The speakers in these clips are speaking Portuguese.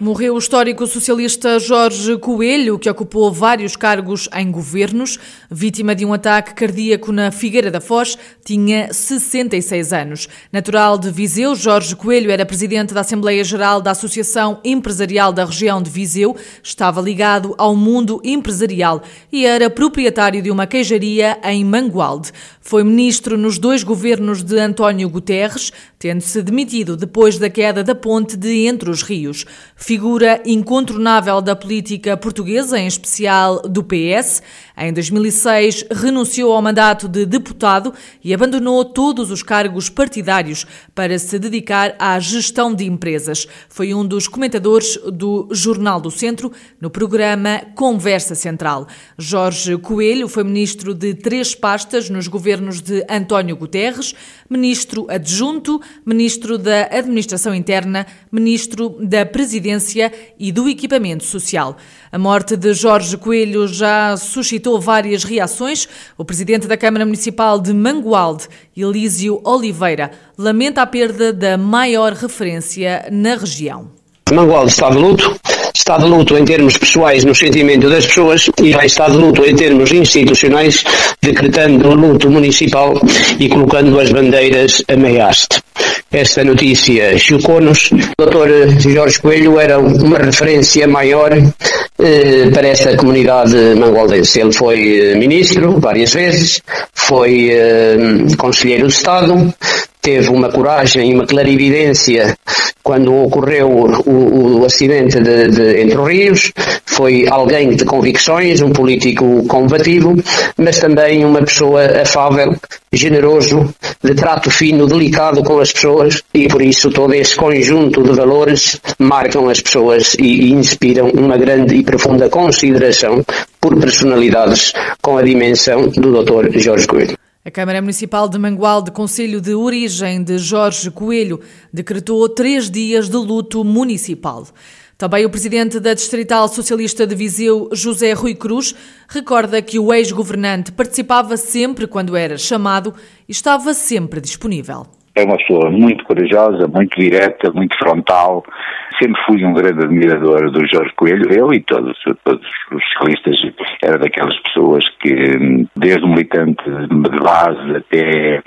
Morreu o histórico socialista Jorge Coelho, que ocupou vários cargos em governos. Vítima de um ataque cardíaco na Figueira da Foz, tinha 66 anos. Natural de Viseu, Jorge Coelho era presidente da Assembleia Geral da Associação Empresarial da região de Viseu, estava ligado ao mundo empresarial e era proprietário de uma queijaria em Mangualde. Foi ministro nos dois governos de António Guterres, tendo-se demitido depois da queda da ponte de Entre os Rios figura incontornável da política portuguesa, em especial do PS. Em 2006, renunciou ao mandato de deputado e abandonou todos os cargos partidários para se dedicar à gestão de empresas. Foi um dos comentadores do Jornal do Centro no programa Conversa Central. Jorge Coelho foi ministro de três pastas nos governos de António Guterres, ministro adjunto, ministro da Administração Interna, ministro da Presidência e do Equipamento Social. A morte de Jorge Coelho já suscitou várias reações. O presidente da Câmara Municipal de Mangualde, Elísio Oliveira, lamenta a perda da maior referência na região. Mangualde está de luto, está de luto em termos pessoais no sentimento das pessoas e vai estar de luto em termos institucionais, decretando o luto municipal e colocando as bandeiras a meia haste. Esta notícia chocou-nos. O Dr. Jorge Coelho era uma referência maior eh, para esta comunidade mangualdense. Ele foi eh, ministro várias vezes, foi eh, conselheiro de Estado, teve uma coragem e uma clarividência quando ocorreu o, o acidente de, de, Entre Rios, foi alguém de convicções, um político combativo, mas também uma pessoa afável, generoso, de trato fino, delicado com as pessoas e por isso todo esse conjunto de valores marcam as pessoas e, e inspiram uma grande e profunda consideração por personalidades com a dimensão do Dr. Jorge Coelho. A Câmara Municipal de Mangualde, Conselho de Origem de Jorge Coelho, decretou três dias de luto municipal. Também o presidente da Distrital Socialista de Viseu, José Rui Cruz, recorda que o ex-governante participava sempre quando era chamado e estava sempre disponível. É uma pessoa muito corajosa, muito direta, muito frontal. Sempre fui um grande admirador do Jorge Coelho, eu e todos, todos os socialistas. Era daquelas pessoas que, desde militante de base até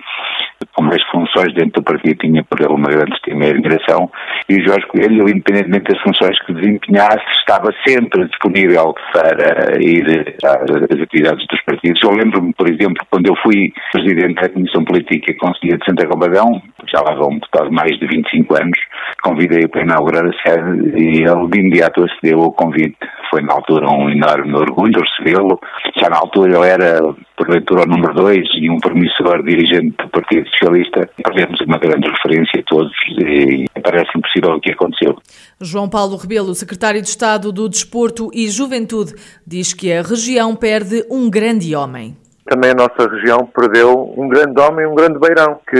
com mais funções dentro do partido, tinha por ele uma grande estima e admiração, e o Jorge Coelho, independentemente das funções que desempenhasse, estava sempre disponível para ir às atividades dos partidos. Eu lembro-me, por exemplo, quando eu fui presidente da Comissão Política e Conselheiro de Santa Combadão, já lá vão um total de mais de 25 anos, convidei-o para inaugurar a sede e ele de imediato acedeu ao convite. Foi na altura um enorme orgulho recebê-lo. Já na altura ele era porventura o número 2 e um promissor dirigente do Partido Socialista. Perdemos uma grande referência a todos e parece impossível o que aconteceu. João Paulo Rebelo, secretário de Estado do Desporto e Juventude, diz que a região perde um grande homem também a nossa região perdeu um grande homem, um grande beirão, que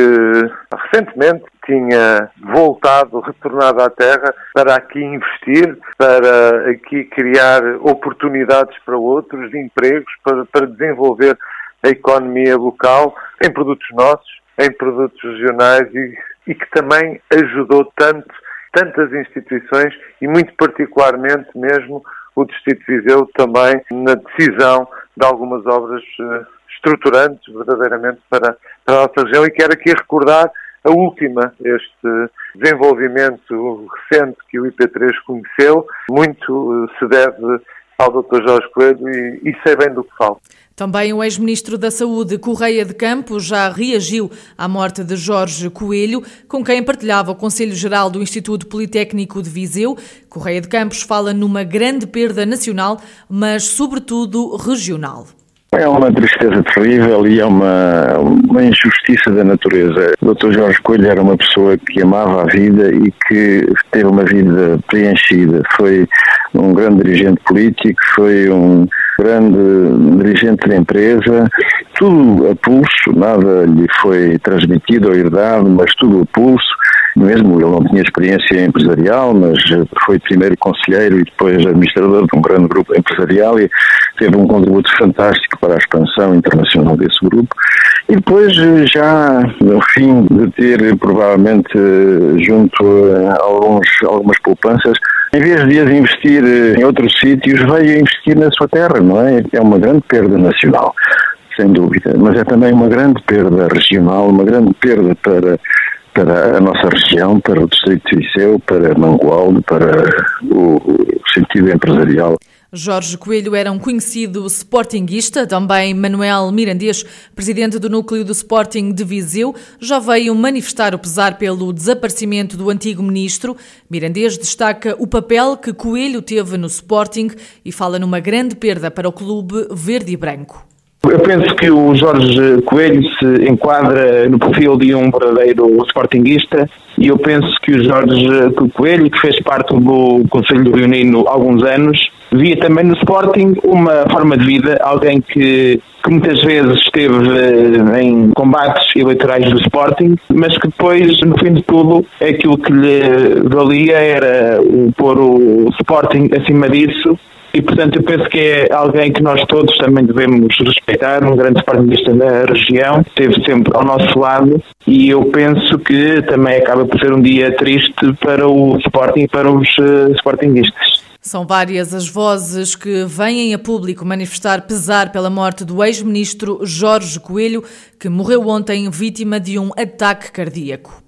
recentemente tinha voltado, retornado à terra para aqui investir, para aqui criar oportunidades para outros, de empregos, para, para desenvolver a economia local em produtos nossos, em produtos regionais e, e que também ajudou tanto, tantas instituições e muito particularmente mesmo o Distrito de Viseu também na decisão de algumas obras uh, estruturantes verdadeiramente para, para a nossa região e quero aqui recordar a última, este desenvolvimento recente que o IP3 conheceu, muito eh, se deve ao Dr. Jorge Coelho e, e sei bem do que falo. Também o ex-ministro da Saúde, Correia de Campos, já reagiu à morte de Jorge Coelho, com quem partilhava o Conselho Geral do Instituto Politécnico de Viseu. Correia de Campos fala numa grande perda nacional, mas sobretudo regional. É uma tristeza terrível e é uma, uma injustiça da natureza. O Dr. Jorge Coelho era uma pessoa que amava a vida e que teve uma vida preenchida. Foi um grande dirigente político, foi um grande dirigente da empresa, tudo a pulso, nada lhe foi transmitido ou herdado, mas tudo a pulso mesmo ele não tinha experiência empresarial, mas foi primeiro conselheiro e depois administrador de um grande grupo empresarial e teve um contributo fantástico para a expansão internacional desse grupo. E depois, já no fim de ter provavelmente junto a alguns, algumas poupanças, em vez de as investir em outros sítios, veio investir na sua terra, não é? É uma grande perda nacional, sem dúvida, mas é também uma grande perda regional, uma grande perda para para a nossa região, para o Distrito de Viseu, para Mangualde, para o, sentido empresarial. Jorge Coelho era um conhecido sportinguista, também Manuel Mirandês, presidente do núcleo do Sporting de Viseu, já veio manifestar o pesar pelo desaparecimento do antigo ministro. Mirandês destaca o papel que Coelho teve no Sporting e fala numa grande perda para o clube verde e branco. Eu penso que o Jorge Coelho se enquadra no perfil de um verdadeiro sportinguista e eu penso que o Jorge Coelho, que fez parte do Conselho do Leonino há alguns anos, via também no Sporting uma forma de vida, alguém que, que muitas vezes esteve em combates eleitorais do Sporting, mas que depois, no fim de tudo, aquilo que lhe valia era pôr o Sporting acima disso e, portanto, eu penso que é alguém que nós todos também devemos respeitar, um grande sportingista da região, esteve sempre ao nosso lado e eu penso que também acaba por ser um dia triste para o Sporting e para os uh, Sportingistas. São várias as vozes que vêm a público manifestar pesar pela morte do ex-ministro Jorge Coelho, que morreu ontem vítima de um ataque cardíaco.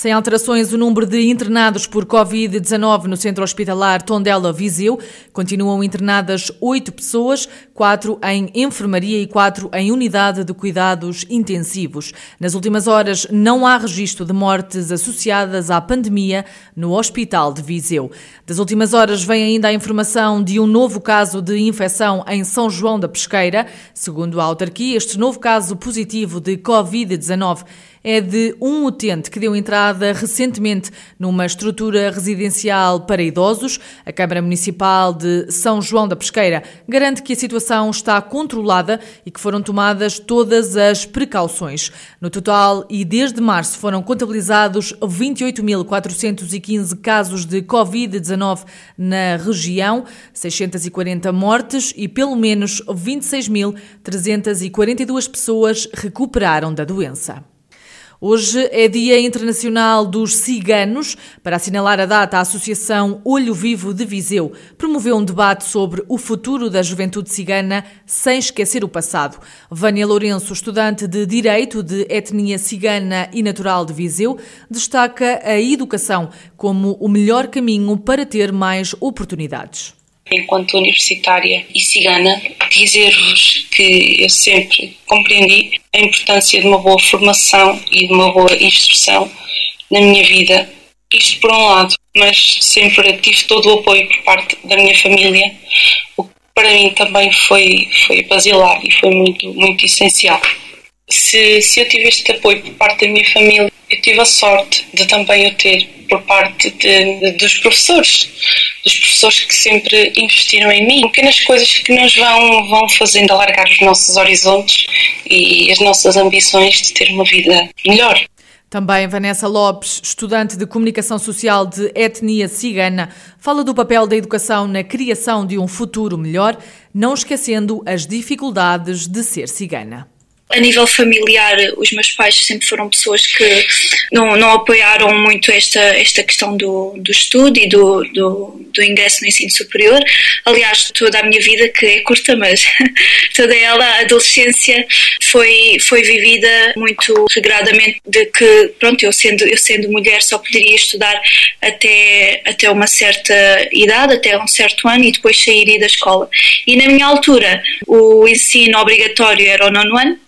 Sem alterações, o número de internados por Covid-19 no centro hospitalar Tondela Viseu continuam internadas oito pessoas, quatro em enfermaria e quatro em unidade de cuidados intensivos. Nas últimas horas, não há registro de mortes associadas à pandemia no Hospital de Viseu. Das últimas horas vem ainda a informação de um novo caso de infecção em São João da Pesqueira. Segundo a autarquia, este novo caso positivo de Covid-19 é de um utente que deu entrada recentemente numa estrutura residencial para idosos. A Câmara Municipal de São João da Pesqueira garante que a situação está controlada e que foram tomadas todas as precauções. No total, e desde março, foram contabilizados 28.415 casos de Covid-19 na região, 640 mortes e pelo menos 26.342 pessoas recuperaram da doença. Hoje é Dia Internacional dos Ciganos. Para assinalar a data, a Associação Olho Vivo de Viseu promoveu um debate sobre o futuro da juventude cigana sem esquecer o passado. Vânia Lourenço, estudante de Direito de Etnia Cigana e Natural de Viseu, destaca a educação como o melhor caminho para ter mais oportunidades enquanto universitária e cigana, dizer-vos que eu sempre compreendi a importância de uma boa formação e de uma boa instrução na minha vida. Isto por um lado, mas sempre tive todo o apoio por parte da minha família, o que para mim também foi, foi basilar e foi muito, muito essencial. Se, se eu tive este apoio por parte da minha família, eu tive a sorte de também o ter por parte de, de, dos professores, dos professores que sempre investiram em mim. Pequenas coisas que nos vão, vão fazendo alargar os nossos horizontes e as nossas ambições de ter uma vida melhor. Também Vanessa Lopes, estudante de comunicação social de etnia cigana, fala do papel da educação na criação de um futuro melhor, não esquecendo as dificuldades de ser cigana a nível familiar, os meus pais sempre foram pessoas que não, não apoiaram muito esta, esta questão do, do estudo e do, do, do, ingresso no ensino superior. Aliás, toda a minha vida, que é curta, mas toda ela, a adolescência, foi, foi vivida muito regradamente de que, pronto, eu sendo, eu sendo mulher só poderia estudar até, até uma certa idade, até um certo ano e depois sairia da escola. E na minha altura, o ensino obrigatório era o nono ano,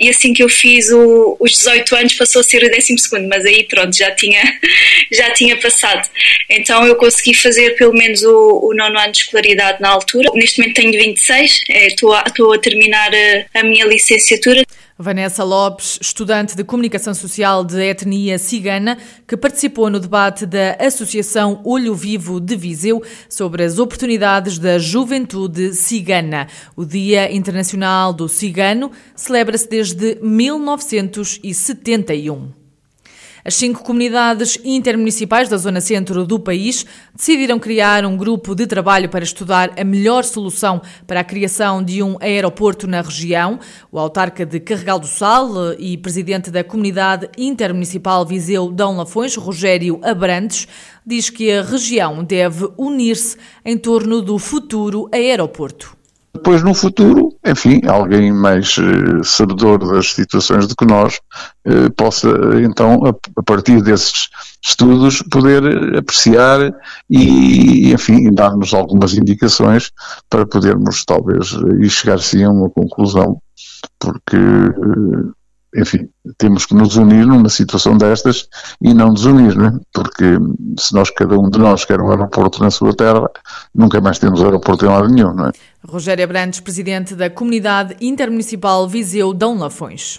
e assim que eu fiz o, os 18 anos passou a ser o 12 mas aí pronto, já tinha, já tinha passado. Então eu consegui fazer pelo menos o, o nono ano de escolaridade na altura. Neste momento tenho 26, estou, a, estou a terminar a, a minha licenciatura. Vanessa Lopes, estudante de Comunicação Social de etnia cigana, que participou no debate da Associação Olho Vivo de Viseu sobre as oportunidades da juventude cigana. O Dia Internacional do Cigano celebra-se desde 1971. As cinco comunidades intermunicipais da zona centro do país decidiram criar um grupo de trabalho para estudar a melhor solução para a criação de um aeroporto na região. O autarca de Carregal do Sal e presidente da comunidade intermunicipal Viseu Dão Lafões, Rogério Abrantes, diz que a região deve unir-se em torno do futuro aeroporto. Depois, no futuro, enfim, alguém mais eh, sabedor das situações do que nós eh, possa, então, a, a, partir desses estudos, poder apreciar e, enfim, dar-nos algumas indicações para podermos, talvez, e chegar sim a uma conclusão, porque eh, enfim, temos que nos unir numa situação destas e não desunir, né? porque se nós, cada um de nós quer um aeroporto na sua terra, nunca mais temos aeroporto em lado nenhum, não é? Rogério Abrantes, presidente da Comunidade Intermunicipal Viseu Dão Lafões.